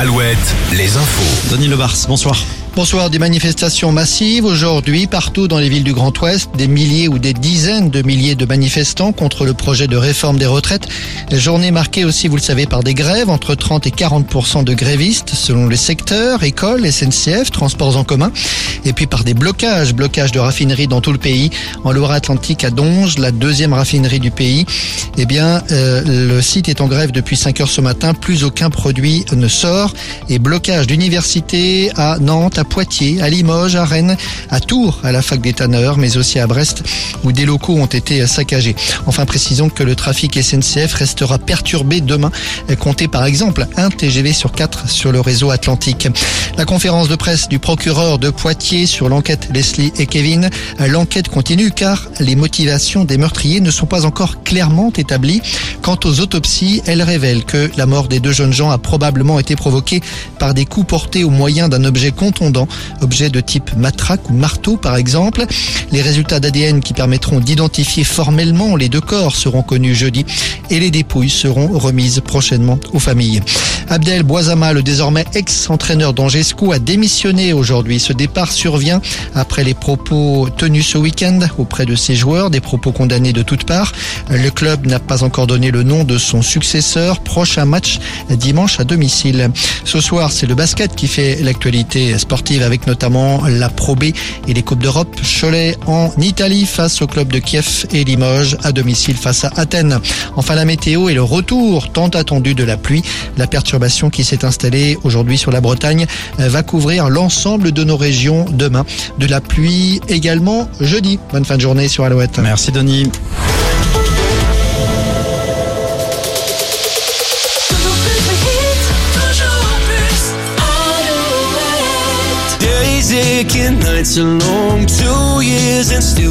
Alouette, les infos. Denis Lebars, bonsoir. Bonsoir, des manifestations massives aujourd'hui partout dans les villes du Grand Ouest, des milliers ou des dizaines de milliers de manifestants contre le projet de réforme des retraites. Journée marquée aussi, vous le savez, par des grèves, entre 30 et 40% de grévistes selon les secteurs, écoles, SNCF, transports en commun, et puis par des blocages, blocages de raffineries dans tout le pays. En Loire-Atlantique à Donge, la deuxième raffinerie du pays, eh bien, euh, le site est en grève depuis 5 heures ce matin, plus aucun produit ne sort, et blocage d'universités à Nantes, à Poitiers, à Limoges, à Rennes, à Tours, à la fac des tanneurs, mais aussi à Brest, où des locaux ont été saccagés. Enfin, précisons que le trafic SNCF restera perturbé demain. Comptez par exemple un TGV sur 4 sur le réseau Atlantique. La conférence de presse du procureur de Poitiers sur l'enquête Leslie et Kevin. L'enquête continue car les motivations des meurtriers ne sont pas encore clairement établies. Quant aux autopsies, elles révèlent que la mort des deux jeunes gens a probablement été provoquée par des coups portés au moyen d'un objet contondant objet de type matraque ou marteau par exemple. Les résultats d'ADN qui permettront d'identifier formellement les deux corps seront connus jeudi et les dépouilles seront remises prochainement aux familles. Abdel Boisama, le désormais ex-entraîneur d'Angescu, a démissionné aujourd'hui. Ce départ survient après les propos tenus ce week-end auprès de ses joueurs, des propos condamnés de toutes parts. Le club n'a pas encore donné le nom de son successeur. Prochain match dimanche à domicile. Ce soir, c'est le basket qui fait l'actualité sportive avec notamment la Pro B et les Coupes d'Europe. Cholet en Italie face au club de Kiev et Limoges à domicile face à Athènes. Enfin, la météo et le retour tant attendu de la pluie. La qui s'est installée aujourd'hui sur la Bretagne euh, va couvrir l'ensemble de nos régions demain. De la pluie également jeudi. Bonne fin de journée sur Alouette. Merci Denis. Days aching, nights are long, two years and still